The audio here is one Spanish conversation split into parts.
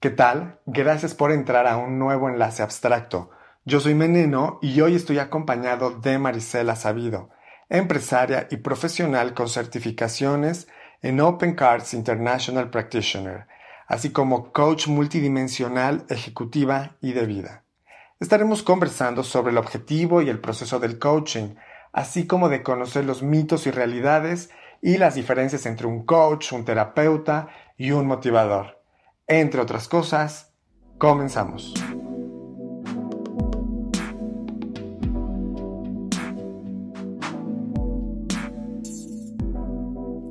¿Qué tal? Gracias por entrar a un nuevo enlace abstracto. Yo soy Meneno y hoy estoy acompañado de Marisela Sabido, empresaria y profesional con certificaciones en Open Cards International Practitioner, así como coach multidimensional, ejecutiva y de vida. Estaremos conversando sobre el objetivo y el proceso del coaching, así como de conocer los mitos y realidades y las diferencias entre un coach, un terapeuta y un motivador. Entre otras cosas, comenzamos.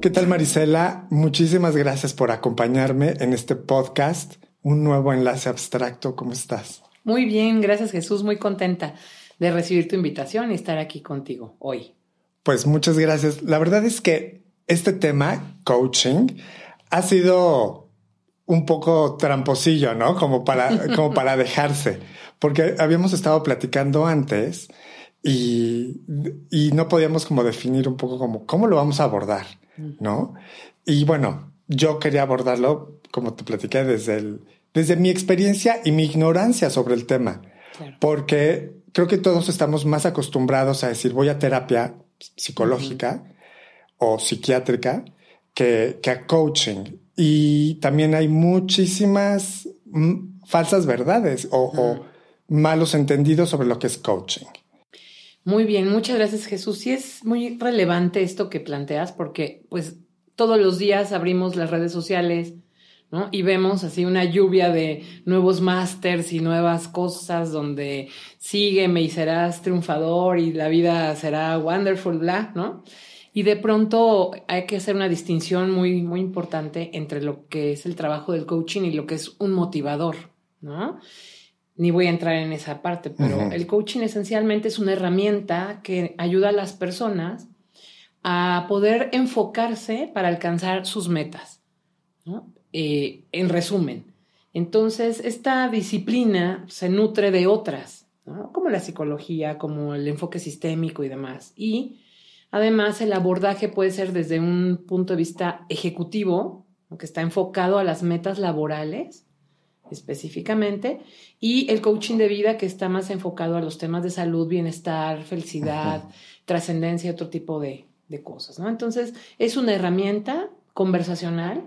¿Qué tal Marisela? Muchísimas gracias por acompañarme en este podcast, un nuevo enlace abstracto. ¿Cómo estás? Muy bien, gracias Jesús, muy contenta de recibir tu invitación y estar aquí contigo hoy. Pues muchas gracias. La verdad es que este tema, coaching, ha sido un poco tramposillo, ¿no? Como para, como para dejarse, porque habíamos estado platicando antes y, y no podíamos como definir un poco como cómo lo vamos a abordar, ¿no? Y bueno, yo quería abordarlo, como te platiqué, desde, el, desde mi experiencia y mi ignorancia sobre el tema, porque creo que todos estamos más acostumbrados a decir voy a terapia psicológica o psiquiátrica que, que a coaching. Y también hay muchísimas mm, falsas verdades o, malos entendidos sobre lo que es coaching. Muy bien, muchas gracias Jesús. Sí es muy relevante esto que planteas porque pues todos los días abrimos las redes sociales, ¿no? Y vemos así una lluvia de nuevos másters y nuevas cosas donde sígueme y serás triunfador y la vida será wonderful, bla, ¿no? Y de pronto hay que hacer una distinción muy, muy importante entre lo que es el trabajo del coaching y lo que es un motivador, ¿no? Ni voy a entrar en esa parte, pero el coaching esencialmente es una herramienta que ayuda a las personas a poder enfocarse para alcanzar sus metas, ¿no? Eh, en resumen. Entonces, esta disciplina se nutre de otras, ¿no? como la psicología, como el enfoque sistémico y demás. Y Además, el abordaje puede ser desde un punto de vista ejecutivo, que está enfocado a las metas laborales específicamente, y el coaching de vida que está más enfocado a los temas de salud, bienestar, felicidad, trascendencia, otro tipo de, de cosas. ¿no? Entonces, es una herramienta conversacional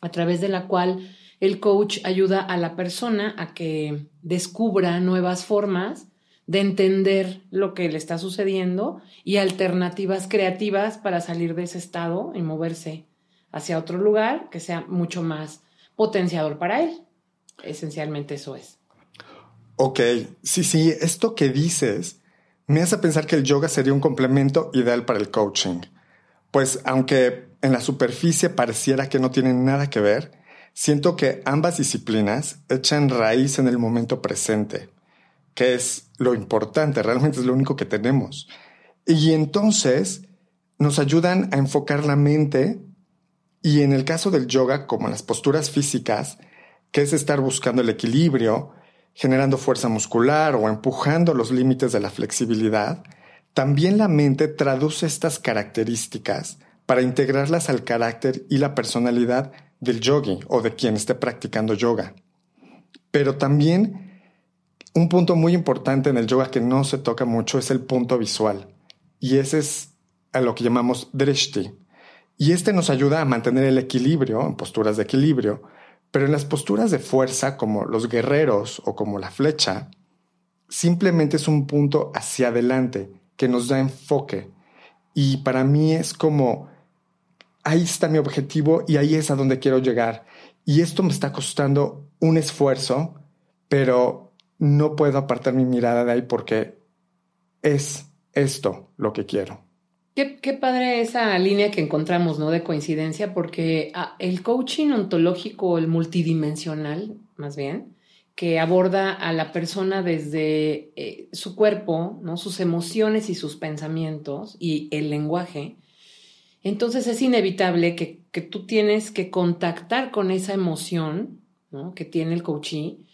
a través de la cual el coach ayuda a la persona a que descubra nuevas formas de entender lo que le está sucediendo y alternativas creativas para salir de ese estado y moverse hacia otro lugar que sea mucho más potenciador para él. Esencialmente eso es. Ok, sí, sí, esto que dices me hace pensar que el yoga sería un complemento ideal para el coaching. Pues aunque en la superficie pareciera que no tienen nada que ver, siento que ambas disciplinas echan raíz en el momento presente que es lo importante, realmente es lo único que tenemos. Y entonces nos ayudan a enfocar la mente y en el caso del yoga, como las posturas físicas, que es estar buscando el equilibrio, generando fuerza muscular o empujando los límites de la flexibilidad, también la mente traduce estas características para integrarlas al carácter y la personalidad del yogi o de quien esté practicando yoga. Pero también un punto muy importante en el yoga que no se toca mucho es el punto visual. Y ese es a lo que llamamos drishti. Y este nos ayuda a mantener el equilibrio en posturas de equilibrio, pero en las posturas de fuerza, como los guerreros o como la flecha, simplemente es un punto hacia adelante que nos da enfoque. Y para mí es como, ahí está mi objetivo y ahí es a donde quiero llegar. Y esto me está costando un esfuerzo, pero no puedo apartar mi mirada de ahí porque es esto lo que quiero. Qué, padre esa línea que encontramos, ¿no? De coincidencia, porque ah, el coaching ontológico, el multidimensional, más bien, que aborda a la persona desde eh, su cuerpo, ¿no? Sus emociones y sus pensamientos y el lenguaje. Entonces es inevitable que, que tú tienes que contactar con esa emoción, ¿no? Que tiene el coachee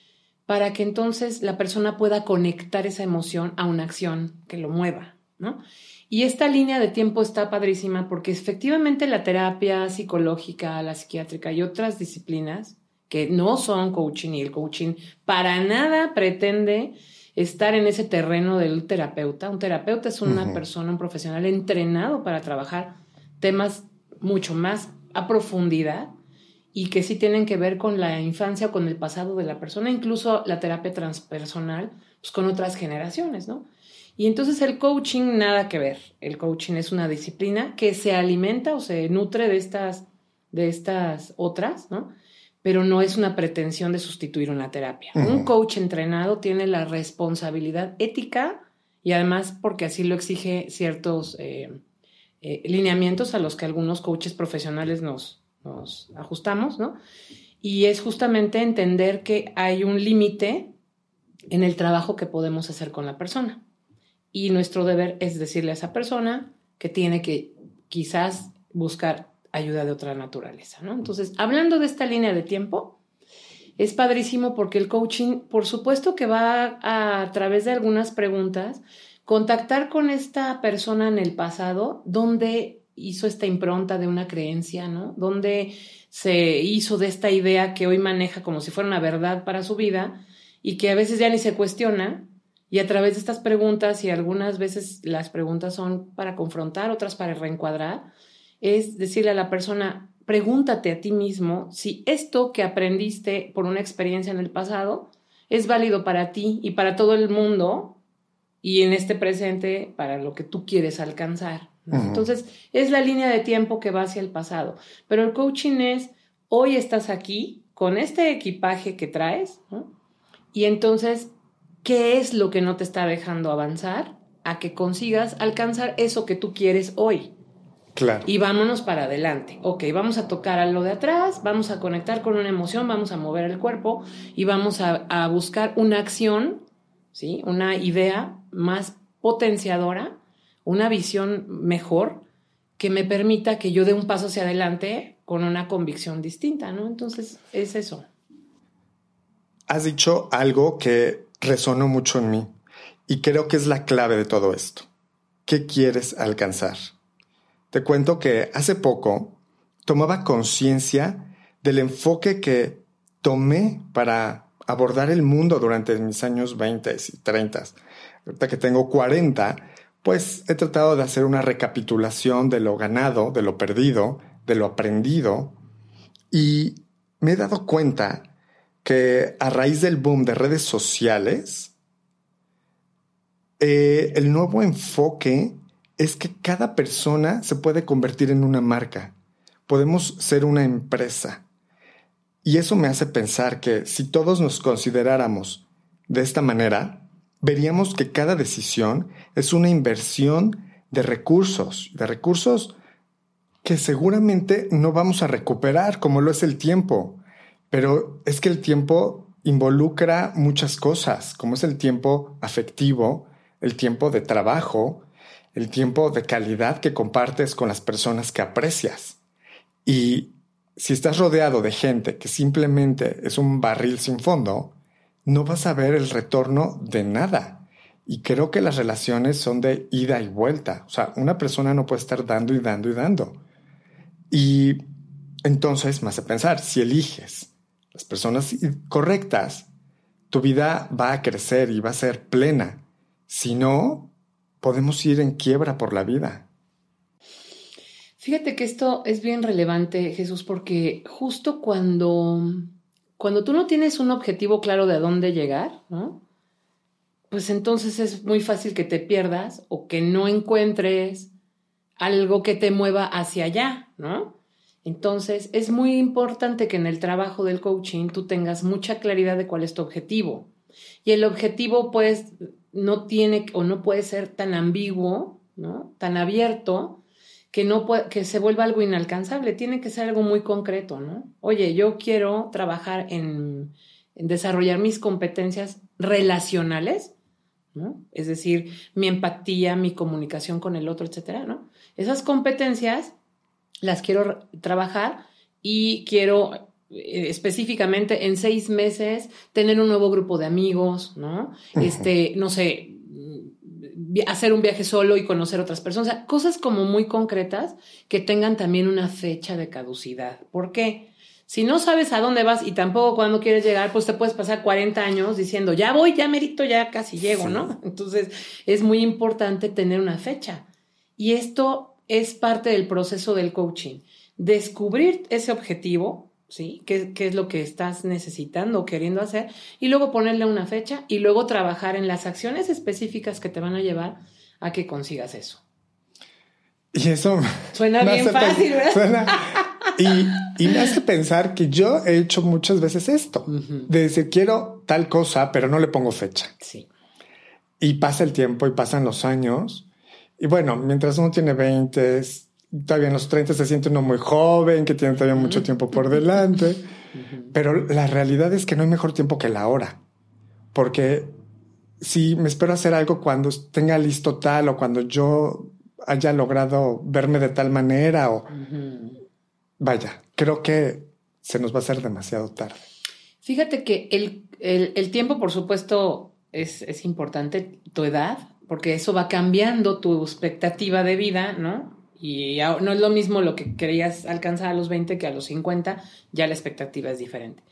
para que entonces la persona pueda conectar esa emoción a una acción que lo mueva, ¿no? Y esta línea de tiempo está padrísima porque efectivamente la terapia psicológica, la psiquiátrica y otras disciplinas que no son coaching y el coaching para nada pretende estar en ese terreno del terapeuta. Un terapeuta es una persona, un profesional entrenado para trabajar temas mucho más a profundidad y que sí tienen que ver con la infancia o con el pasado de la persona, incluso la terapia transpersonal, pues con otras generaciones, ¿no? Y entonces el coaching nada que ver. El coaching es una disciplina que se alimenta o se nutre de estas, de estas otras, ¿no? Pero no es una pretensión de sustituir una terapia. Un coach entrenado tiene la responsabilidad ética y además porque así lo exige ciertos eh, eh, lineamientos a los que algunos coaches profesionales nos, nos ajustamos, ¿no? Y es justamente entender que hay un límite en el trabajo que podemos hacer con la persona. Y nuestro deber es decirle a esa persona que tiene que quizás buscar ayuda de otra naturaleza, ¿no? Entonces, hablando de esta línea de tiempo, es padrísimo porque el coaching, por supuesto que va a, a través de algunas preguntas, contactar con esta persona en el pasado, donde hizo esta impronta de una creencia, ¿no? Donde se hizo de esta idea que hoy maneja como si fuera una verdad para su vida y que a veces ya ni se cuestiona y a través de estas preguntas, y algunas veces las preguntas son para confrontar, otras para reencuadrar, es decirle a la persona, pregúntate a ti mismo si esto que aprendiste por una experiencia en el pasado es válido para ti y para todo el mundo y en este presente para lo que tú quieres alcanzar. Entonces, es la línea de tiempo que va hacia el pasado. Pero el coaching es, hoy estás aquí con este equipaje que traes, y entonces qué es lo que no te está dejando avanzar a que consigas alcanzar eso que tú quieres hoy. Claro. Y vámonos para adelante. Ok, vamos a tocar a lo de atrás, vamos a conectar con una emoción, vamos a mover el cuerpo y vamos a, a buscar una acción, ¿sí? Una idea más potenciadora, una visión mejor que me permita que yo dé un paso hacia adelante con una convicción distinta, ¿no? Entonces, es eso. Has dicho algo que resonó mucho en mí y creo que es la clave de todo esto. ¿Qué quieres alcanzar? Te cuento que hace poco tomaba conciencia del enfoque que tomé para abordar el mundo durante mis años 20 y 30. Ahorita que tengo 40, pues he tratado de hacer una recapitulación de lo ganado, de lo perdido, de lo aprendido y me he dado cuenta que a raíz del boom de redes sociales, eh, el nuevo enfoque es que cada persona se puede convertir en una marca. Podemos ser una empresa. Y eso me hace pensar que si todos nos consideráramos de esta manera, veríamos que cada decisión es una inversión de recursos, de recursos que seguramente no vamos a recuperar, como lo es el tiempo. Pero es que el tiempo involucra muchas cosas, como es el tiempo afectivo, el tiempo de trabajo, el tiempo de calidad que compartes con las personas que aprecias. Y si estás rodeado de gente que simplemente es un barril sin fondo, no vas a ver el retorno de nada. Y creo que las relaciones son de ida y vuelta. O sea, una persona no puede estar dando y dando y dando. Y entonces me hace pensar, si eliges las personas correctas, tu vida va a crecer y va a ser plena. Si no, podemos ir en quiebra por la vida. Fíjate que esto es bien relevante, Jesús, porque justo cuando, cuando tú no tienes un objetivo claro de dónde llegar, ¿no? Pues entonces es muy fácil que te pierdas o que no encuentres algo que te mueva hacia allá, ¿no? Entonces, es muy importante que en el trabajo del coaching tú tengas mucha claridad de cuál es tu objetivo. Y el objetivo, pues, no tiene o no puede ser tan ambiguo, ¿no? Tan abierto, que, no puede, que se vuelva algo inalcanzable. Tiene que ser algo muy concreto, ¿no? Oye, yo quiero trabajar en, en desarrollar mis competencias relacionales, ¿no? Es decir, mi empatía, mi comunicación con el otro, etcétera, ¿no? Esas competencias las quiero trabajar y quiero eh, específicamente en seis meses tener un nuevo grupo de amigos, ¿no? Este, no sé, hacer un viaje solo y conocer otras personas, o sea, cosas como muy concretas que tengan también una fecha de caducidad. ¿Por qué? Si no sabes a dónde vas y tampoco cuándo quieres llegar, pues te puedes pasar 40 años diciendo, ya voy, ya merito, ya casi llego, ¿no? Entonces es muy importante tener una fecha. Y esto es parte del proceso del coaching. Descubrir ese objetivo, ¿sí? ¿Qué, qué es lo que estás necesitando o queriendo hacer? Y luego ponerle una fecha y luego trabajar en las acciones específicas que te van a llevar a que consigas eso. Y eso suena bien fácil, ¿verdad? y, me hace pensar que yo he hecho muchas veces esto, de decir quiero tal cosa, pero no le pongo fecha. Sí. Y pasa el tiempo y pasan los años. Y bueno, mientras uno tiene 20, todavía en los 30 se siente uno muy joven, que tiene todavía mucho tiempo por delante. Pero la realidad es que no hay mejor tiempo que la hora. Porque si me espero hacer algo cuando tenga listo tal o cuando yo haya logrado verme de tal manera o vaya, creo que se nos va a hacer demasiado tarde. Fíjate que el, tiempo, por supuesto, es, es, importante, tu edad, porque eso va cambiando tu expectativa de vida, ¿no? Y no es lo mismo lo que querías alcanzar a los 20 que a los 50, ya la expectativa es diferente.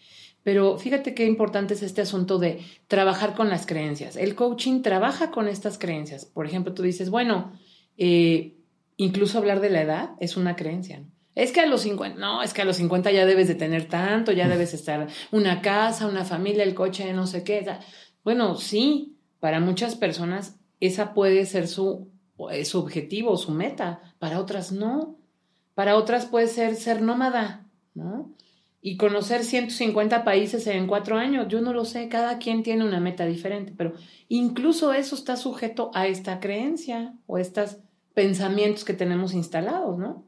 Pero fíjate qué importante es este asunto de trabajar con las creencias. El coaching trabaja con estas creencias. Por ejemplo, tú dices, bueno, eh, incluso hablar de la edad es una creencia. Es que a los 50, no, es que a los 50 ya debes de tener tanto, ya debes estar una casa, una familia, el coche, no sé qué. Bueno, sí, para muchas personas esa puede ser su, su objetivo, su meta, para otras no. Para otras puede ser ser nómada, ¿no? Y conocer 150 países en cuatro años, yo no lo sé, cada quien tiene una meta diferente, pero incluso eso está sujeto a esta creencia o estos pensamientos que tenemos instalados, ¿no?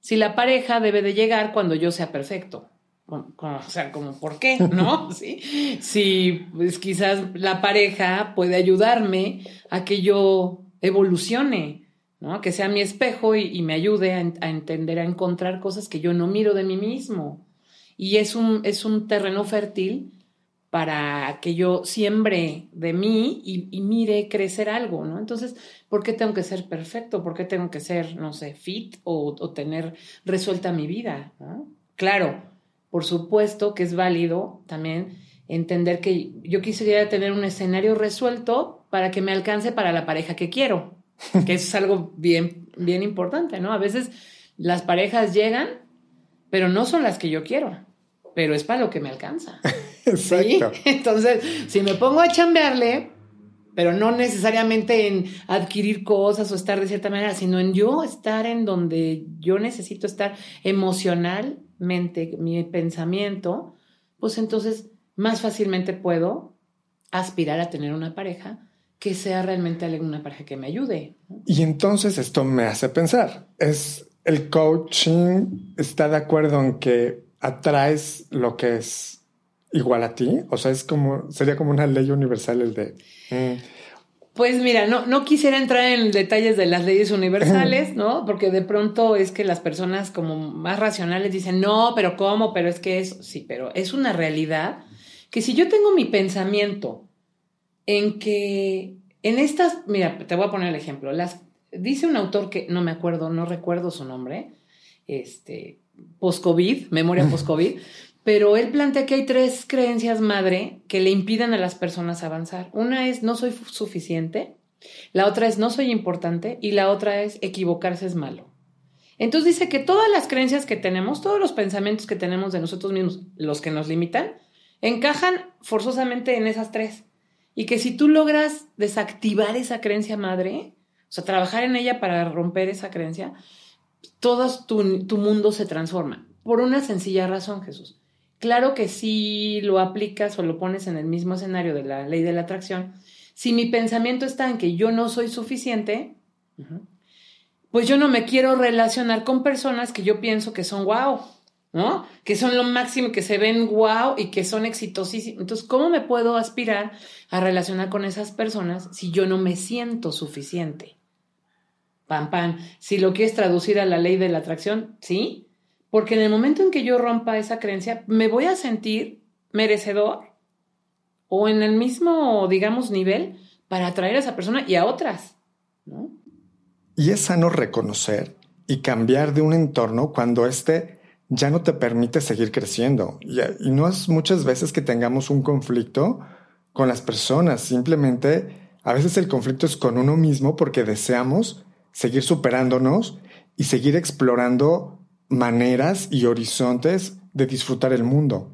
Si la pareja debe de llegar cuando yo sea perfecto, o sea, como, ¿por qué? ¿No? ¿Sí? Si pues, quizás la pareja puede ayudarme a que yo evolucione, ¿no? Que sea mi espejo y, me ayude a, entender, a encontrar cosas que yo no miro de mí mismo. Y es un, es un terreno fértil para que yo siembre de mí y, mire crecer algo, ¿no? Entonces, ¿por qué tengo que ser perfecto? ¿Por qué tengo que ser, no sé, fit o, tener resuelta mi vida? Claro, por supuesto que es válido también entender que yo quisiera tener un escenario resuelto para que me alcance para la pareja que quiero, que eso es algo bien, bien importante, ¿no? A veces las parejas llegan, pero no son las que yo quiero pero es para lo que me alcanza. Exacto. Entonces, si me pongo a chambearle, pero no necesariamente en adquirir cosas o estar de cierta manera, sino en yo estar en donde yo necesito estar emocionalmente, mi pensamiento, pues entonces más fácilmente puedo aspirar a tener una pareja que sea realmente una pareja que me ayude. Y entonces esto me hace pensar, es el coaching está de acuerdo en que atraes lo que es igual a ti? O sea, es como, sería como una ley universal el de... Mm. Pues mira, no, no quisiera entrar en detalles de las leyes universales, ¿no? Porque de pronto es que las personas como más racionales dicen, no, pero ¿cómo? Pero es que eso, sí, pero es una realidad que si yo tengo mi pensamiento en que en estas, mira, te voy a poner el ejemplo, las, dice un autor que no me acuerdo, no recuerdo su nombre, este, post-COVID, memoria post-COVID, pero él plantea que hay tres creencias madre que le impiden a las personas avanzar. Una es no soy suficiente, la otra es no soy importante y la otra es equivocarse es malo. Entonces dice que todas las creencias que tenemos, todos los pensamientos que tenemos de nosotros mismos, los que nos limitan, encajan forzosamente en esas tres. Y que si tú logras desactivar esa creencia madre, o sea, trabajar en ella para romper esa creencia, todo tu, mundo se transforma. Por una sencilla razón, Jesús. Claro que si lo aplicas o lo pones en el mismo escenario de la ley de la atracción, si mi pensamiento está en que yo no soy suficiente, pues yo no me quiero relacionar con personas que yo pienso que son wow, ¿no? Que son lo máximo, que se ven wow y que son exitosísimos. Entonces, ¿cómo me puedo aspirar a relacionar con esas personas si yo no me siento suficiente? pam, pam. Si lo quieres traducir a la ley de la atracción, sí, porque en el momento en que yo rompa esa creencia, me voy a sentir merecedor o en el mismo, digamos, nivel para atraer a esa persona y a otras, ¿no? Y es sano reconocer y cambiar de un entorno cuando éste ya no te permite seguir creciendo. Y, no es muchas veces que tengamos un conflicto con las personas, simplemente a veces el conflicto es con uno mismo porque deseamos seguir superándonos y seguir explorando maneras y horizontes de disfrutar el mundo.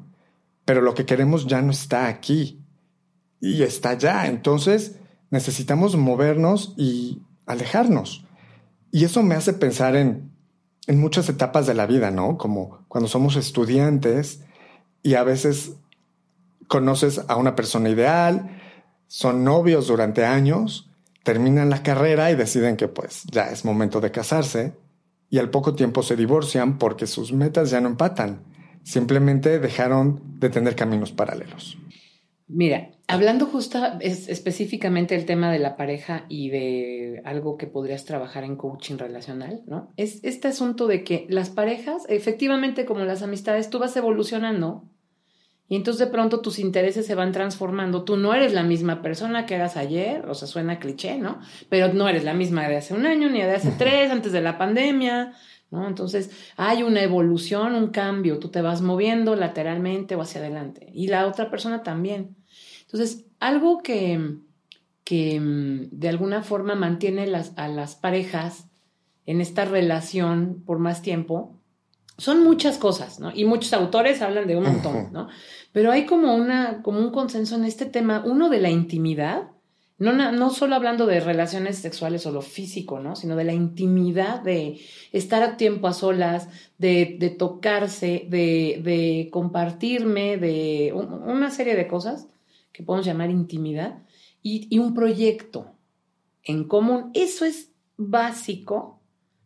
Pero lo que queremos ya no está aquí y está allá. Entonces necesitamos movernos y alejarnos. Y eso me hace pensar en, en muchas etapas de la vida, ¿no? Como cuando somos estudiantes y a veces conoces a una persona ideal, son novios durante años, terminan la carrera y deciden que pues ya es momento de casarse y al poco tiempo se divorcian porque sus metas ya no empatan. Simplemente dejaron de tener caminos paralelos. Mira, hablando justo específicamente del tema de la pareja y de algo que podrías trabajar en coaching relacional, ¿no? Es este asunto de que las parejas, efectivamente como las amistades, tú vas evolucionando y entonces de pronto tus intereses se van transformando. Tú no eres la misma persona que eras ayer, o sea, suena cliché, ¿no? Pero no eres la misma de hace un año, ni de hace tres, antes de la pandemia, ¿no? Entonces hay una evolución, un cambio, tú te vas moviendo lateralmente o hacia adelante. Y la otra persona también. Entonces, algo que, que mm, de alguna forma mantiene las, a las parejas en esta relación por más tiempo, son muchas cosas, ¿no? Y muchos autores hablan de un montón, ¿no? Pero hay como, una, como un consenso en este tema, uno de la intimidad, no, no solo hablando de relaciones sexuales o lo físico, ¿no? Sino de la intimidad, de estar a tiempo a solas, de, de tocarse, de, de, compartirme, de una serie de cosas que podemos llamar intimidad, y, un proyecto en común. Eso es básico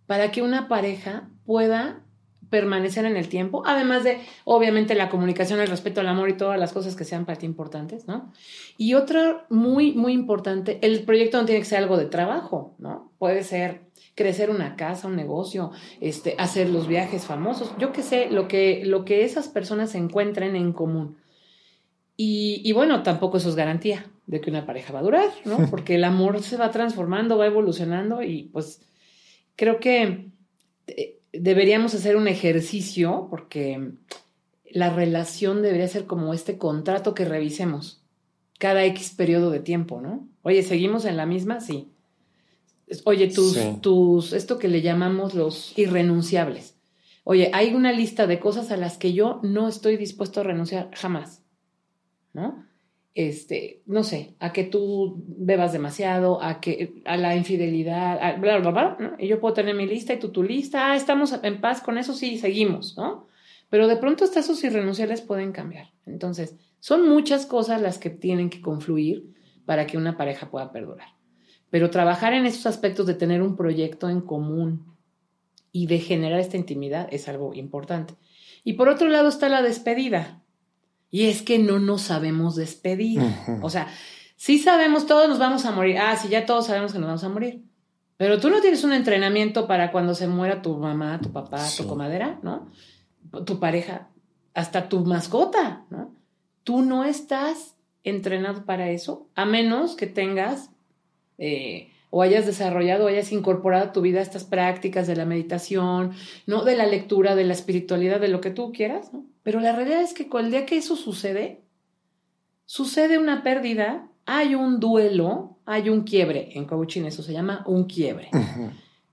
para que una pareja pueda permanecer en el tiempo, además de, obviamente, la comunicación, el respeto, el amor y todas las cosas que sean para ti importantes, ¿no? Y otra muy, muy importante, el proyecto no tiene que ser algo de trabajo, ¿no? Puede ser crecer una casa, un negocio, este, hacer los viajes famosos, yo qué sé, lo que, lo que esas personas encuentren en común. Y, y, bueno, tampoco eso es garantía de que una pareja va a durar, ¿no? Porque el amor se va transformando, va evolucionando y pues creo que eh, deberíamos hacer un ejercicio porque la relación debería ser como este contrato que revisemos cada X periodo de tiempo, ¿no? Oye, ¿seguimos en la misma? Sí. Oye, tus, tus, esto que le llamamos los irrenunciables. Oye, hay una lista de cosas a las que yo no estoy dispuesto a renunciar jamás, ¿no? este, no sé, a que tú bebas demasiado, a que a la infidelidad, a bla, bla, bla. Y yo puedo tener mi lista y tú tu lista, ah, estamos en paz con eso, sí, seguimos, ¿no? Pero de pronto hasta esos irrenunciables pueden cambiar. Entonces, son muchas cosas las que tienen que confluir para que una pareja pueda perdurar. Pero trabajar en esos aspectos de tener un proyecto en común y de generar esta intimidad es algo importante. Y por otro lado está la despedida. Y es que no nos sabemos despedir. O sea, sí sabemos, todos nos vamos a morir. Ah, sí, ya todos sabemos que nos vamos a morir. Pero tú no tienes un entrenamiento para cuando se muera tu mamá, tu papá, tu comadera, ¿no? Tu pareja, hasta tu mascota, ¿no? Tú no estás entrenado para eso, a menos que tengas eh, o hayas desarrollado o hayas incorporado a tu vida estas prácticas de la meditación, ¿no? De la lectura, de la espiritualidad, de lo que tú quieras, ¿no? Pero la realidad es que el día que eso sucede, sucede una pérdida, hay un duelo, hay un quiebre. En coaching eso se llama un quiebre.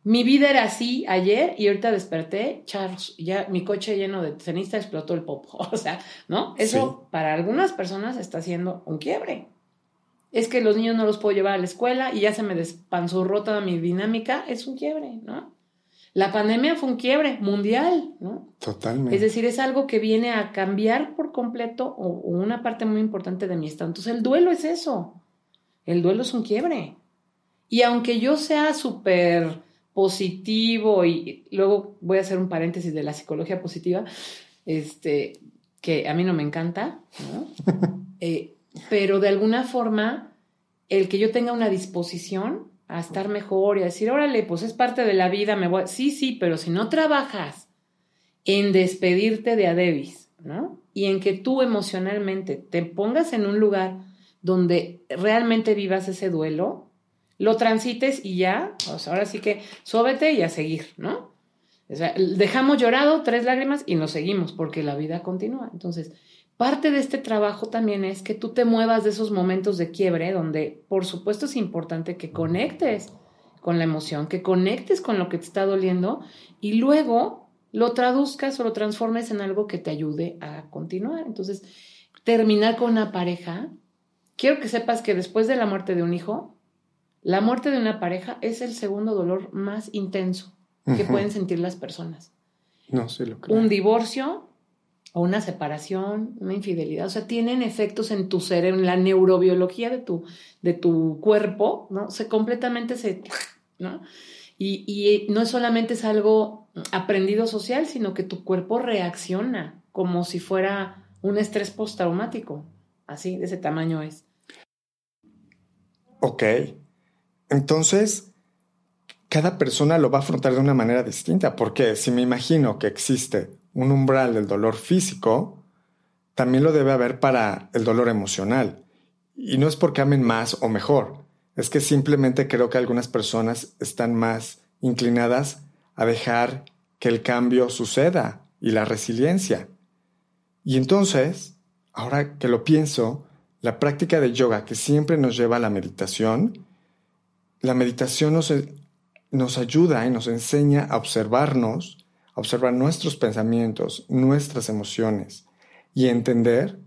Mi vida era así ayer y ahorita desperté, Charles, ya mi coche lleno de ceniza explotó el popo. O sea, ¿no? Eso para algunas personas está siendo un quiebre es que los niños no los puedo llevar a la escuela y ya se me despanzurró toda mi dinámica, es un quiebre, ¿no? La pandemia fue un quiebre mundial, ¿no? Totalmente. Es decir, es algo que viene a cambiar por completo o, una parte muy importante de mi estado. Entonces, el duelo es eso. El duelo es un quiebre. Y aunque yo sea súper positivo y luego voy a hacer un paréntesis de la psicología positiva, este, que a mí no me encanta, ¿no? eh, pero de alguna forma, el que yo tenga una disposición a estar mejor y a decir, órale, pues es parte de la vida, me voy. Sí, sí, pero si no trabajas en despedirte de Adebis, ¿no? Y en que tú emocionalmente te pongas en un lugar donde realmente vivas ese duelo, lo transites y ya, pues ahora sí que sóbete y a seguir, ¿no? O sea, dejamos llorado tres lágrimas y nos seguimos porque la vida continúa. Entonces, parte de este trabajo también es que tú te muevas de esos momentos de quiebre donde, por supuesto, es importante que conectes con la emoción, que conectes con lo que te está doliendo y luego lo traduzcas o lo transformes en algo que te ayude a continuar. Entonces, terminar con una pareja, quiero que sepas que después de la muerte de un hijo, la muerte de una pareja es el segundo dolor más intenso que pueden sentir las personas. No, sí lo creo. Un divorcio o una separación, una infidelidad, o sea, tienen efectos en tu cerebro, en la neurobiología de tu, de tu cuerpo, ¿no? Se completamente se, ¿no? Y, y no solamente es algo aprendido social, sino que tu cuerpo reacciona como si fuera un estrés postraumático. Así, de ese tamaño es. Ok. Entonces, cada persona lo va a afrontar de una manera distinta, porque si me imagino que existe un umbral del dolor físico, también lo debe haber para el dolor emocional. Y no es porque amen más o mejor, es que simplemente creo que algunas personas están más inclinadas a dejar que el cambio suceda y la resiliencia. Y entonces, ahora que lo pienso, la práctica de yoga que siempre nos lleva a la meditación, la meditación nos, nos ayuda y nos enseña a observarnos, a observar nuestros pensamientos, nuestras emociones y entender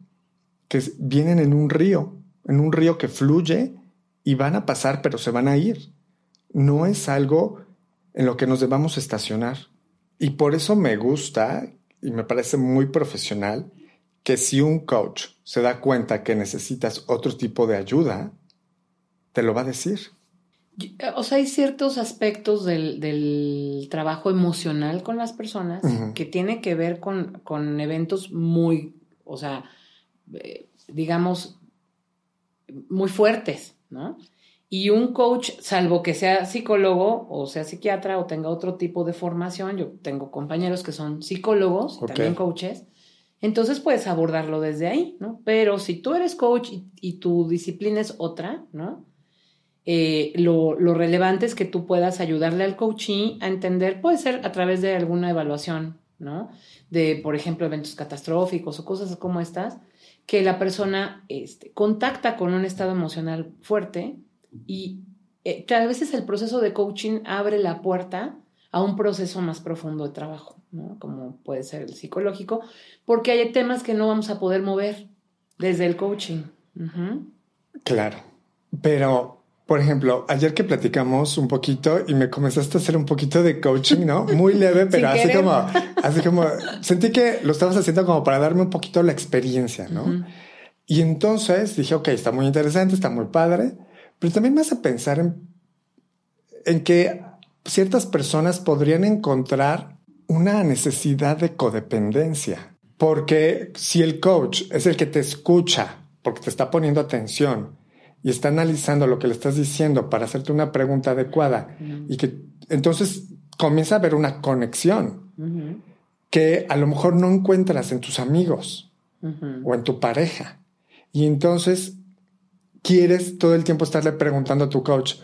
que vienen en un río, en un río que fluye y van a pasar, pero se van a ir. No es algo en lo que nos debamos estacionar. Y por eso me gusta y me parece muy profesional que si un coach se da cuenta que necesitas otro tipo de ayuda, te lo va a decir. O sea, hay ciertos aspectos del, trabajo emocional con las personas que tiene que ver con, con, eventos muy, o sea, eh, digamos, muy fuertes, ¿no? Y un coach, salvo que sea psicólogo o sea psiquiatra o tenga otro tipo de formación, yo tengo compañeros que son psicólogos y también coaches, entonces puedes abordarlo desde ahí, ¿no? Pero si tú eres coach y, tu disciplina es otra, ¿no? Eh, lo, lo, relevante es que tú puedas ayudarle al coachee a entender, puede ser a través de alguna evaluación, ¿no? De, por ejemplo, eventos catastróficos o cosas como estas, que la persona este, contacta con un estado emocional fuerte y eh, a veces el proceso de coaching abre la puerta a un proceso más profundo de trabajo, ¿no? como puede ser el psicológico, porque hay temas que no vamos a poder mover desde el coaching. Claro, pero por ejemplo, ayer que platicamos un poquito y me comenzaste a hacer un poquito de coaching, ¿no? Muy leve, pero así como, así como, sentí que lo estabas haciendo como para darme un poquito la experiencia, ¿no? Y entonces dije, ok, está muy interesante, está muy padre, pero también me hace pensar en, en que ciertas personas podrían encontrar una necesidad de codependencia. Porque si el coach es el que te escucha, porque te está poniendo atención y está analizando lo que le estás diciendo para hacerte una pregunta adecuada y que entonces comienza a haber una conexión que a lo mejor no encuentras en tus amigos o en tu pareja. Y entonces quieres todo el tiempo estarle preguntando a tu coach,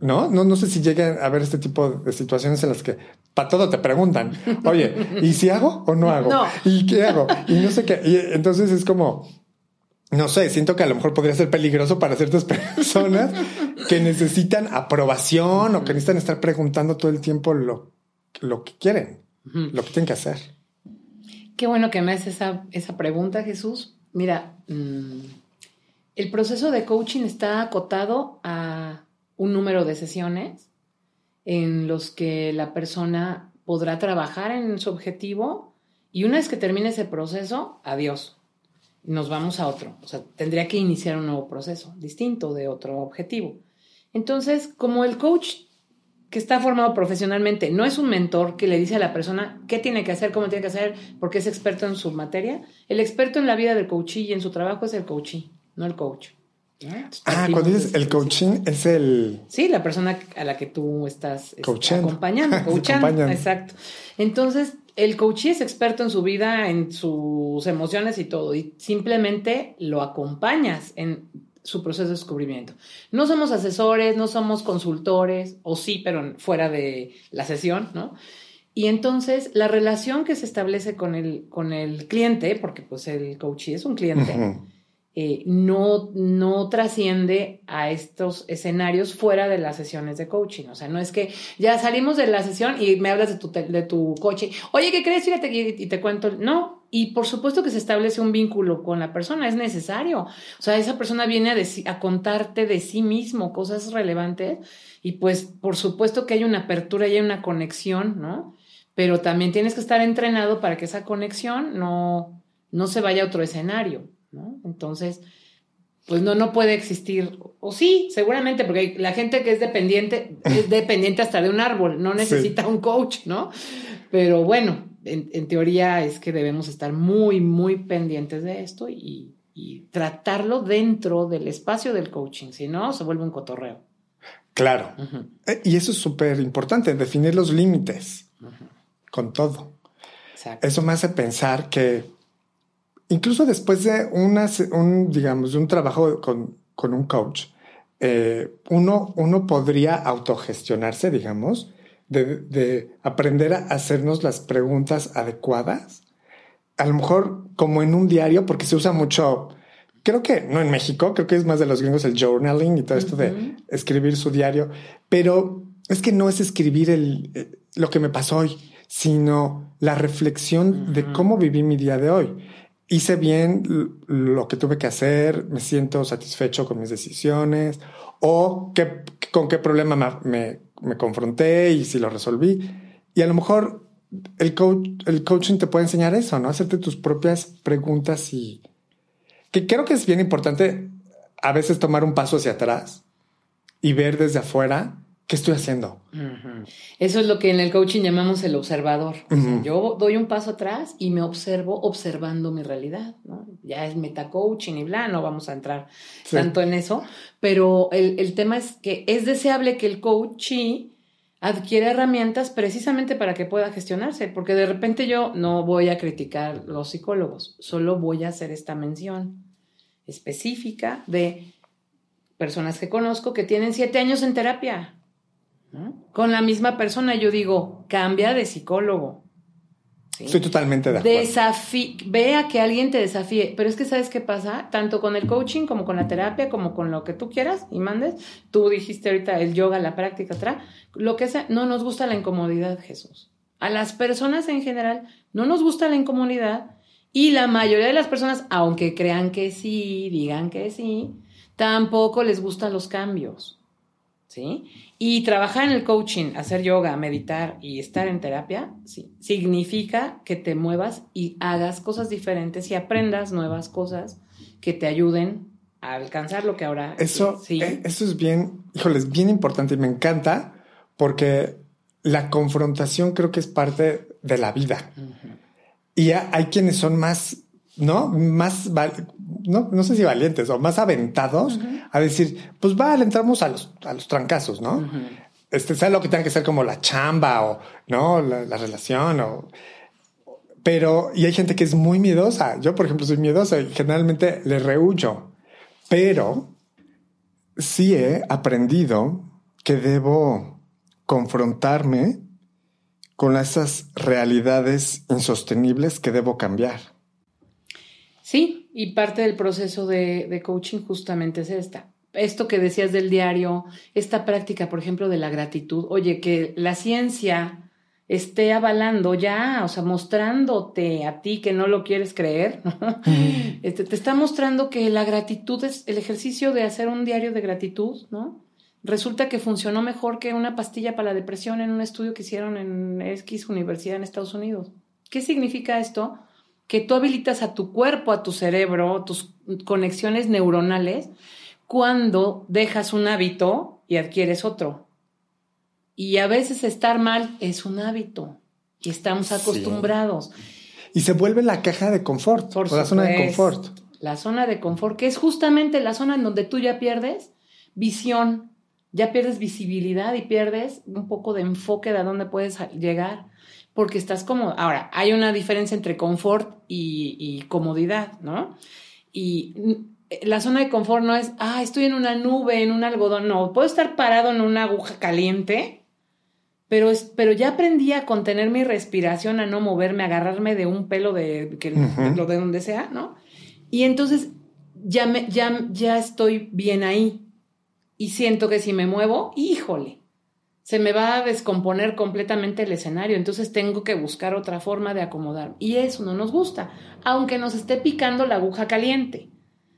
¿no? No, no sé si lleguen a haber este tipo de situaciones en las que para todo te preguntan, oye, ¿y si hago o no hago? ¿Y qué hago? Y no sé qué. Y entonces es como, no sé, siento que a lo mejor podría ser peligroso para ciertas personas que necesitan aprobación o que necesitan estar preguntando todo el tiempo lo, lo que quieren, lo que tienen que hacer. Qué bueno que me haces esa, esa pregunta, Jesús. Mira, mm, el proceso de coaching está acotado a un número de sesiones en los que la persona podrá trabajar en su objetivo y una vez que termine ese proceso, adiós. Nos vamos a otro. O sea, tendría que iniciar un nuevo proceso distinto de otro objetivo. Entonces, como el coach que está formado profesionalmente no es un mentor que le dice a la persona qué tiene que hacer, cómo tiene que hacer, porque es experto en su materia, el experto en la vida del coachee y en su trabajo es el coachee no el coach. Ah, cuando dices el coaching es el... Sí, la persona a la que tú estás este, acompañando, coachando. exacto. Entonces, el coach es experto en su vida, en sus emociones y todo, y simplemente lo acompañas en su proceso de descubrimiento. No somos asesores, no somos consultores, o sí, pero fuera de la sesión, ¿no? Y entonces la relación que se establece con el, con el cliente, porque pues el coach es un cliente, eh, no, no trasciende a estos escenarios fuera de las sesiones de coaching. O sea, no es que ya salimos de la sesión y me hablas de tu, de tu coche. Oye, ¿qué crees? Fíjate y, te cuento. No. Y por supuesto que se establece un vínculo con la persona, es necesario. O sea, esa persona viene a, a contarte de sí mismo cosas relevantes y pues por supuesto que hay una apertura y hay una conexión, ¿no? Pero también tienes que estar entrenado para que esa conexión no, no se vaya a otro escenario. ¿No? Entonces, pues no, no puede existir, o sí, seguramente, porque la gente que es dependiente es dependiente hasta de un árbol, no necesita un coach, ¿no? Pero bueno, en, teoría es que debemos estar muy, muy pendientes de esto y, tratarlo dentro del espacio del coaching, si no, se vuelve un cotorreo. Claro. Eh, y eso es súper importante, definir los límites con todo. Eso me hace pensar que incluso después de un, digamos, de un trabajo con, un coach, eh, uno, uno podría autogestionarse, digamos, de, aprender a hacernos las preguntas adecuadas. A lo mejor como en un diario, porque se usa mucho, creo que no en México, creo que es más de los gringos el journaling y todo esto de escribir su diario, pero es que no es escribir el, eh, lo que me pasó hoy, sino la reflexión de cómo viví mi día de hoy hice bien lo que tuve que hacer, me siento satisfecho con mis decisiones o qué, con qué problema me, confronté y si lo resolví. Y a lo mejor el, coach, el coaching te puede enseñar eso, ¿no? Hacerte tus propias preguntas y que creo que es bien importante a veces tomar un paso hacia atrás y ver desde afuera ¿Qué estoy haciendo? Eso es lo que en el coaching llamamos el observador. yo doy un paso atrás y me observo observando mi realidad. Ya es metacoaching y bla, no vamos a entrar tanto en eso. Pero el, tema es que es deseable que el coaching adquiera herramientas precisamente para que pueda gestionarse, porque de repente yo no voy a criticar los psicólogos, solo voy a hacer esta mención específica de personas que conozco que tienen siete años en terapia con la misma persona. Yo digo, cambia de psicólogo. Estoy totalmente de acuerdo. Desafí vea que alguien te desafíe. Pero es que, ¿sabes qué pasa? Tanto con el coaching, como con la terapia, como con lo que tú quieras y mandes. Tú dijiste ahorita el yoga, la práctica, atrás. Lo que sea, no nos gusta la incomodidad, Jesús. A las personas en general no nos gusta la incomodidad. Y la mayoría de las personas, aunque crean que sí, digan que sí, tampoco les gustan los cambios. ¿Sí? Y trabajar en el coaching, hacer yoga, meditar y estar en terapia, sí, significa que te muevas y hagas cosas diferentes y aprendas nuevas cosas que te ayuden a alcanzar lo que ahora. Eso, ¿sí? Eh, eso es bien, híjole, es bien importante y me encanta porque la confrontación creo que es parte de la vida. Y hay quienes son más ¿no? Más, no, no sé si valientes o más aventados a decir, pues vale, entramos a los, a los trancazos, ¿no? Este, sea lo que tenga que ser como la chamba o, ¿no? La, relación o... Pero, y hay gente que es muy miedosa. Yo, por ejemplo, soy miedosa y generalmente le rehuyo. Pero sí he aprendido que debo confrontarme con esas realidades insostenibles que debo cambiar. Sí, y parte del proceso de, coaching justamente es esta. Esto que decías del diario, esta práctica, por ejemplo, de la gratitud. Oye, que la ciencia esté avalando ya, o sea, mostrándote a ti que no lo quieres creer, este, te está mostrando que la gratitud es el ejercicio de hacer un diario de gratitud, ¿no? Resulta que funcionó mejor que una pastilla para la depresión en un estudio que hicieron en X Universidad en Estados Unidos. ¿Qué significa esto? Que tú habilitas a tu cuerpo, a tu cerebro, tus conexiones neuronales, cuando dejas un hábito y adquieres otro. Y a veces estar mal es un hábito y estamos acostumbrados. Y se vuelve la caja de confort, Por la zona de confort. La zona de confort, que es justamente la zona en donde tú ya pierdes visión, ya pierdes visibilidad y pierdes un poco de enfoque de a dónde puedes llegar porque estás cómodo. Ahora, hay una diferencia entre confort y, comodidad, ¿no? Y la zona de confort no es, ah, estoy en una nube, en un algodón, no, puedo estar parado en una aguja caliente, pero, es, pero ya aprendí a contener mi respiración, a no moverme, a agarrarme de un pelo de, que, de, de donde sea, ¿no? Y entonces ya, me, ya, ya estoy bien ahí. Y siento que si me muevo, híjole, se me va a descomponer completamente el escenario. Entonces tengo que buscar otra forma de acomodar. Y eso no nos gusta, aunque nos esté picando la aguja caliente,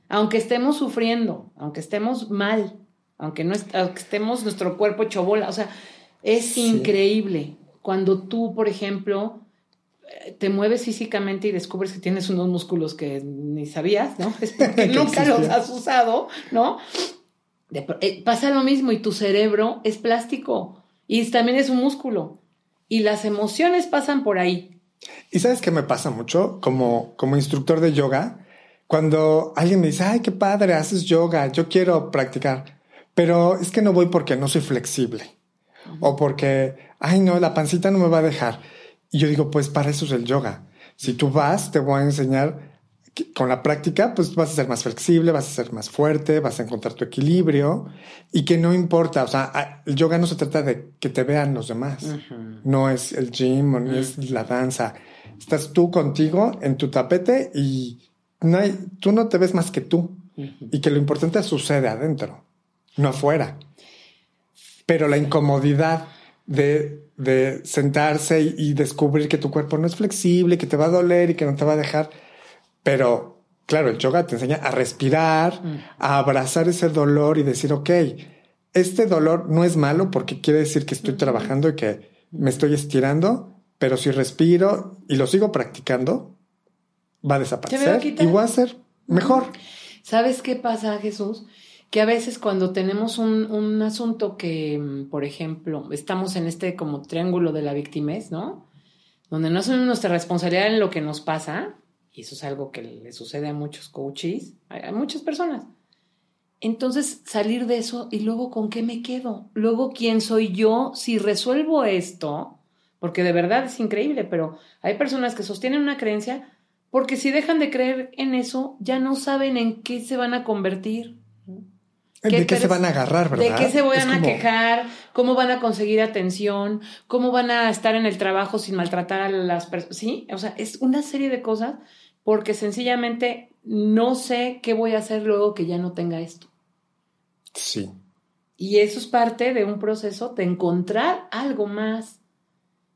aunque estemos sufriendo, aunque estemos mal, aunque no estemos nuestro cuerpo chobola. O sea, es increíble cuando tú, por ejemplo, eh, te mueves físicamente y descubres que tienes unos músculos que ni sabías, ¿no? Es porque nunca los has usado, ¿no? Eh, pasa lo mismo y tu cerebro es plástico y también es un músculo y las emociones pasan por ahí. ¿Y sabes qué me pasa mucho como, como instructor de yoga? Cuando alguien me dice, ay, qué padre, haces yoga, yo quiero practicar, pero es que no voy porque no soy flexible o porque, ay, no, la pancita no me va a dejar. Y yo digo, pues para eso es el yoga. Si tú vas, te voy a enseñar con la práctica, pues vas a ser más flexible, vas a ser más fuerte, vas a encontrar tu equilibrio y que no importa, o sea, el yoga no se trata de que te vean los demás, no es el gym, no es la danza, estás tú contigo en tu tapete y no hay, tú no te ves más que tú. Y que lo importante sucede adentro, no afuera. Pero la incomodidad de, sentarse y, descubrir que tu cuerpo no es flexible, que te va a doler y que no te va a dejar. Pero claro, el yoga te enseña a respirar, mm. a abrazar ese dolor y decir, ok, este dolor no es malo porque quiere decir que estoy trabajando y que me estoy estirando, pero si respiro y lo sigo practicando, va a desaparecer y va a ser mejor. ¿Sabes qué pasa, Jesús? que a veces cuando tenemos un, asunto que, mm, por ejemplo, estamos en este como triángulo de la victimez, ¿no? Donde no es nuestra responsabilidad en lo que nos pasa, y eso es algo que le sucede a muchos coaches, a, muchas personas. Entonces, salir de eso y luego con qué me quedo. Luego, ¿quién soy yo si resuelvo esto? Porque de verdad es increíble, pero hay personas que sostienen una creencia porque si dejan de creer en eso, ya no saben en qué se van a convertir. ¿De qué se van a agarrar, verdad? ¿De qué se van a quejar? ¿Cómo van a conseguir atención? ¿Cómo van a estar en el trabajo sin maltratar a las personas? Sí, o sea, es una serie de cosas porque sencillamente no sé qué voy a hacer luego que ya no tenga esto. Sí. Y eso es parte de un proceso de encontrar algo más,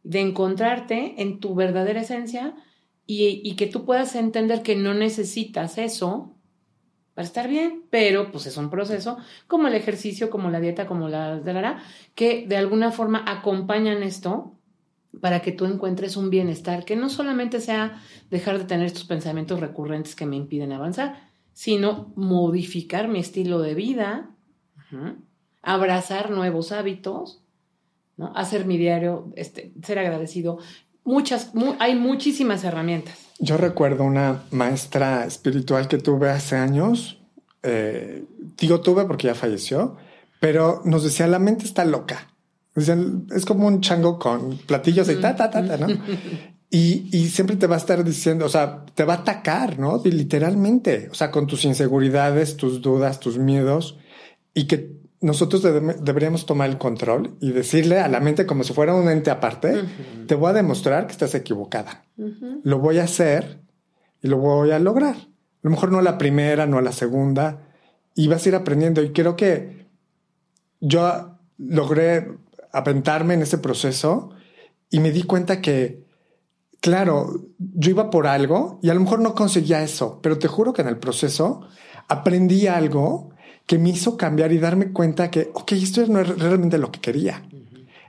de encontrarte en tu verdadera esencia y, y que tú puedas entender que no necesitas eso para estar bien, pero pues es un proceso como el ejercicio, como la dieta, como la que de alguna forma acompañan esto para que tú encuentres un bienestar que no solamente sea dejar de tener estos pensamientos recurrentes que me impiden avanzar, sino modificar mi estilo de vida, abrazar nuevos hábitos, ¿no? hacer mi diario, este, ser agradecido. Muchas, hay muchísimas herramientas. Yo recuerdo una maestra espiritual que tuve hace años. Eh, digo tuve porque ya falleció, pero nos decía la mente está loca. Es como un chango con platillos y ta, ta, ta, ta, ¿no? Y, y, siempre te va a estar diciendo, o sea, te va a atacar, ¿no? Literalmente, o sea, con tus inseguridades, tus dudas, tus miedos, y que nosotros deberíamos tomar el control y decirle a la mente como si fuera un ente aparte, te voy a demostrar que estás equivocada. Lo voy a hacer y lo voy a lograr. A lo mejor no la primera, no la segunda, y vas a ir aprendiendo. Y creo que yo logré aventarme en ese proceso y me di cuenta que, claro, yo iba por algo y a lo mejor no conseguía eso, pero te juro que en el proceso aprendí algo que me hizo cambiar y darme cuenta que, ok, esto no es realmente lo que quería.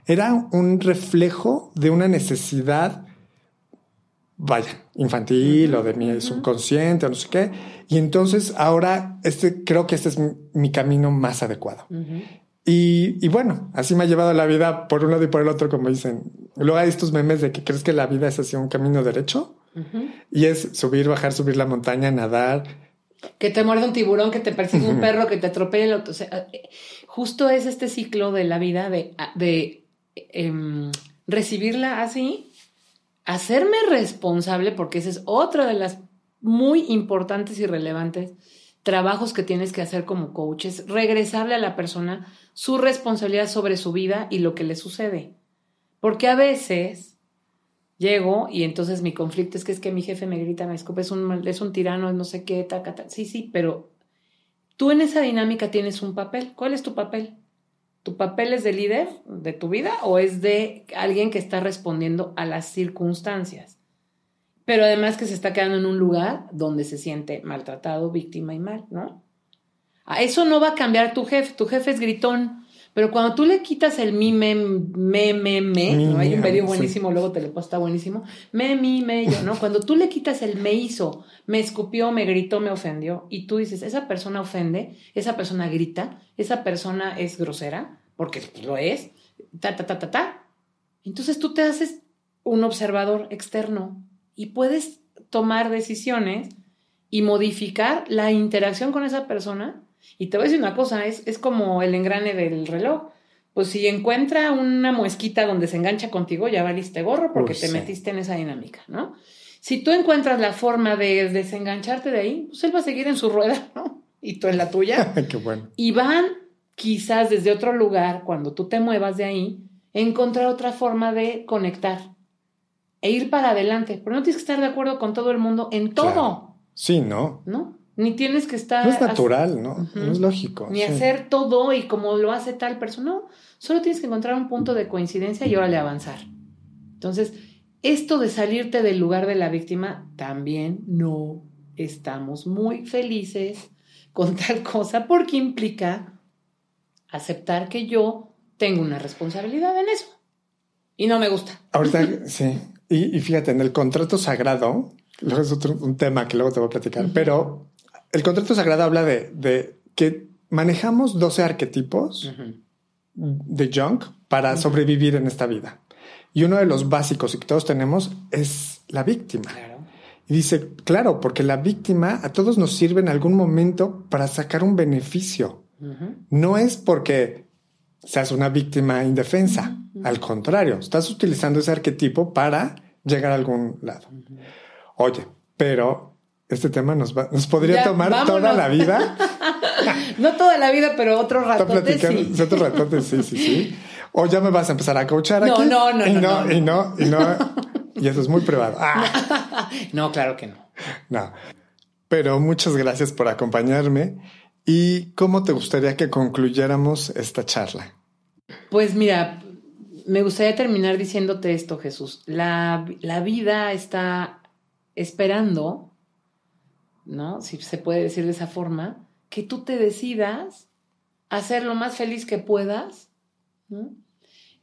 Era un reflejo de una necesidad, vaya, infantil o de mi subconsciente o no sé qué. Y entonces ahora este, creo que este es mi, camino más adecuado. Y, y, bueno, así me ha llevado la vida por un lado y por el otro, como dicen. Luego hay estos memes de que crees que la vida es así un camino derecho y es subir, bajar, subir la montaña, nadar, que te muerde un tiburón, que te persigue un perro, que te atropelle el otro. O sea, justo es este ciclo de la vida de, de em, recibirla así, hacerme responsable, porque esa es otra de las muy importantes y relevantes trabajos que tienes que hacer como coach, es regresarle a la persona su responsabilidad sobre su vida y lo que le sucede. Porque a veces llego y entonces mi conflicto es que es que mi jefe me grita, me escupe, es un, es un tirano, no sé qué, taca, taca. Sí, sí, pero tú en esa dinámica tienes un papel. ¿Cuál es tu papel? ¿Tu papel es de líder de tu vida o es de alguien que está respondiendo a las circunstancias? Pero además que se está quedando en un lugar donde se siente maltratado, víctima y mal, ¿no? A eso no va a cambiar tu jefe. Tu jefe es gritón. Pero cuando tú le quitas el mi, me, me, me, me, ¿no? hay un medio buenísimo, luego te lo está buenísimo, me, mi, me, yo, ¿no? Cuando tú le quitas el me hizo, me escupió, me gritó, me ofendió, y tú dices, esa persona ofende, esa persona grita, esa persona es grosera, porque lo es, ta, ta, ta, ta, ta. Entonces tú te haces un observador externo y puedes tomar decisiones y modificar la interacción con esa persona y te voy a decir una cosa, es, es como el engrane del reloj. Pues si encuentra una muesquita donde se engancha contigo, ya valiste gorro porque te metiste en esa dinámica, ¿no? Si tú encuentras la forma de desengancharte de ahí, pues él va a seguir en su rueda, ¿no? Y tú en la tuya. Qué bueno. Y van quizás desde otro lugar, cuando tú te muevas de ahí, encontrar otra forma de conectar e ir para adelante. Pero no tienes que estar de acuerdo con todo el mundo en todo. Sí, no. ¿No? Ni tienes que estar... No es natural, ¿no? No es lógico. Ni hacer todo y como lo hace tal persona. No, solo tienes que encontrar un punto de coincidencia y órale avanzar. Entonces, esto de salirte del lugar de la víctima, también no estamos muy felices con tal cosa porque implica aceptar que yo tengo una responsabilidad en eso. Y no me gusta. Ahorita, sí. Y, fíjate, en el contrato sagrado, luego es otro, un tema que luego te voy a platicar, pero el contrato sagrado habla de, que manejamos 12 arquetipos de junk para sobrevivir en esta vida. Y uno de los básicos y que todos tenemos es la víctima. Y dice, claro, porque la víctima a todos nos sirve en algún momento para sacar un beneficio. No es porque seas una víctima indefensa. Al contrario, estás utilizando ese arquetipo para llegar a algún lado. Oye, pero este tema nos, va, nos podría tomar toda la vida. no toda la vida, pero otro ratote sí. Otro ratote, sí, sí, sí. O ya me vas a empezar a coachar aquí. No, no, y no, no, Y no, y no. y eso es muy privado. Ah. No, claro que no. No. Pero muchas gracias por acompañarme. ¿Y cómo te gustaría que concluyéramos esta charla? Pues mira, me gustaría terminar diciéndote esto, Jesús. La, la vida está esperando ¿no? Si se puede decir de esa forma, que tú te decidas a ser lo más feliz que puedas,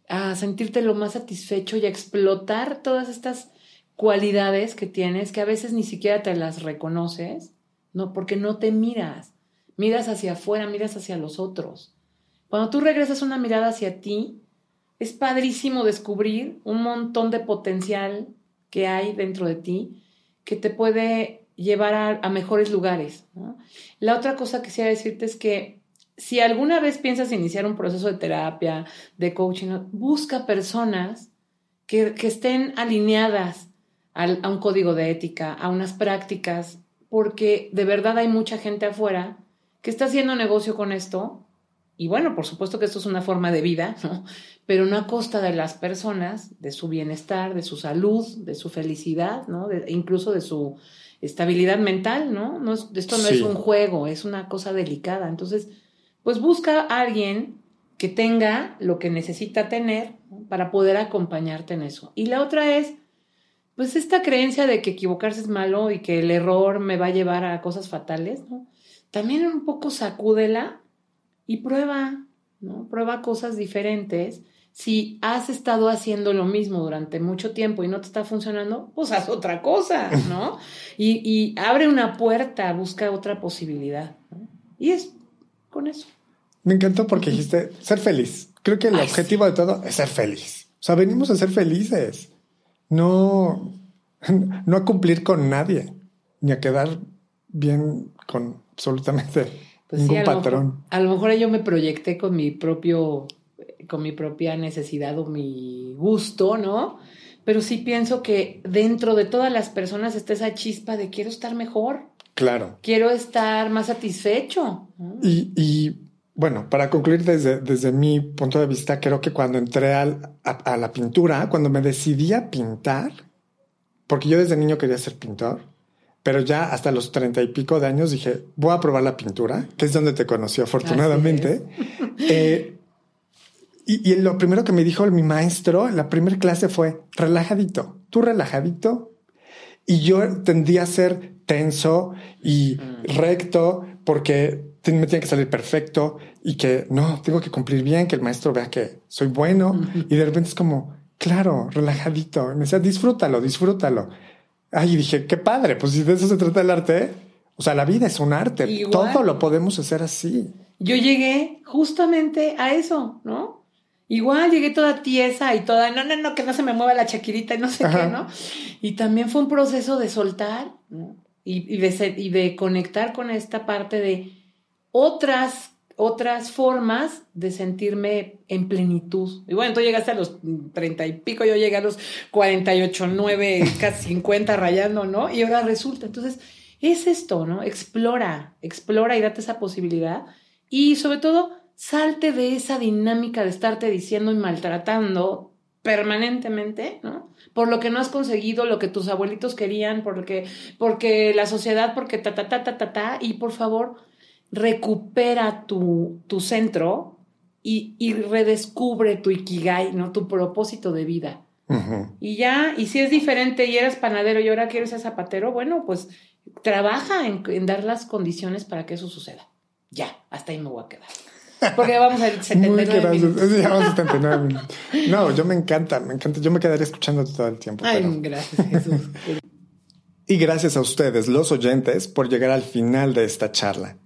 a sentirte lo más satisfecho y a explotar todas estas cualidades que tienes que a veces ni siquiera te las reconoces, ¿no? Porque no te miras, miras hacia afuera, miras hacia los otros. Cuando tú regresas una mirada hacia ti, es padrísimo descubrir un montón de potencial que hay dentro de ti que te puede llevar a, mejores lugares. La otra cosa que quisiera decirte es que si alguna vez piensas iniciar un proceso de terapia, de coaching, busca personas que, estén alineadas a un código de ética, a unas prácticas, porque de verdad hay mucha gente afuera que está haciendo negocio con esto. Y bueno, por supuesto que esto es una forma de vida, pero no a costa de las personas, de su bienestar, de su salud, de su felicidad, ¿no? incluso de su estabilidad mental, ¿no? no esto no es un juego, es una cosa delicada. Entonces, pues busca a alguien que tenga lo que necesita tener para poder acompañarte en eso. Y la otra es, pues esta creencia de que equivocarse es malo y que el error me va a llevar a cosas fatales, ¿no? También un poco sacúdela y prueba, ¿no? Prueba cosas diferentes si has estado haciendo lo mismo durante mucho tiempo y no te está funcionando, pues haz otra cosa, ¿no? y, abre una puerta, busca otra posibilidad. Y es con eso. Me encantó porque dijiste ser feliz. Creo que el objetivo de todo es ser feliz. O sea, venimos a ser felices. No, no a cumplir con nadie, ni a quedar bien con absolutamente pues ningún patrón. a lo mejor yo me proyecté con mi propio con mi propia necesidad o mi gusto, ¿no? Pero sí pienso que dentro de todas las personas está esa chispa de quiero estar mejor. Claro. Quiero estar más satisfecho. Y, bueno, para concluir desde, desde mi punto de vista, creo que cuando entré al, a, la pintura, cuando me decidí a pintar, porque yo desde niño quería ser pintor, pero ya hasta los treinta y pico de años dije, voy a probar la pintura, que es donde te conocí afortunadamente. Eh, y, y, lo primero que me dijo mi maestro en la primera clase fue, relajadito, tú relajadito. Y yo tendía a ser tenso y mm. recto porque me tiene que salir perfecto y que no, tengo que cumplir bien, que el maestro vea que soy bueno. Y de repente es como, claro, relajadito. me decía, disfrútalo, disfrútalo. Ay, dije, qué padre, pues si de eso se trata el arte, o sea, la vida es un arte, todo lo podemos hacer así. Yo llegué justamente a eso, ¿no? Igual llegué toda tiesa y toda, no, no, no, que no se me mueva la chaquirita y no sé qué, ¿no? Y también fue un proceso de soltar y, y, de, y de conectar con esta parte de, otras, otras formas de sentirme en plenitud. Y bueno, tú llegaste a los treinta y pico, yo llegué a los 48, 9, casi 50 rayando, ¿no? Y ahora resulta. Entonces, es esto, ¿no? Explora, explora y date esa posibilidad. Y sobre todo, salte de esa dinámica de estarte diciendo y maltratando permanentemente, ¿no? Por lo que no has conseguido, lo que tus abuelitos querían, porque, porque la sociedad, porque ta, ta, ta, ta, ta, ta, y por favor, recupera tu, tu centro y, y, redescubre tu ikigai, ¿no? Tu propósito de vida. Y ya, y si es diferente y eres panadero y ahora quieres ser zapatero, bueno, pues trabaja en, en, dar las condiciones para que eso suceda. Ya, hasta ahí me voy a quedar. Porque vamos a 79 minutos. Sí, vamos a 79 minutos. No, yo me encanta, me encanta. Yo me quedaré escuchando todo el tiempo. Ay, gracias, Jesús. y gracias a ustedes, los oyentes, por llegar al final de esta charla.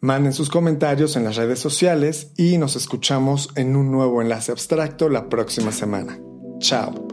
Manden sus comentarios en las redes sociales y nos escuchamos en un nuevo enlace abstracto la próxima semana. Chao.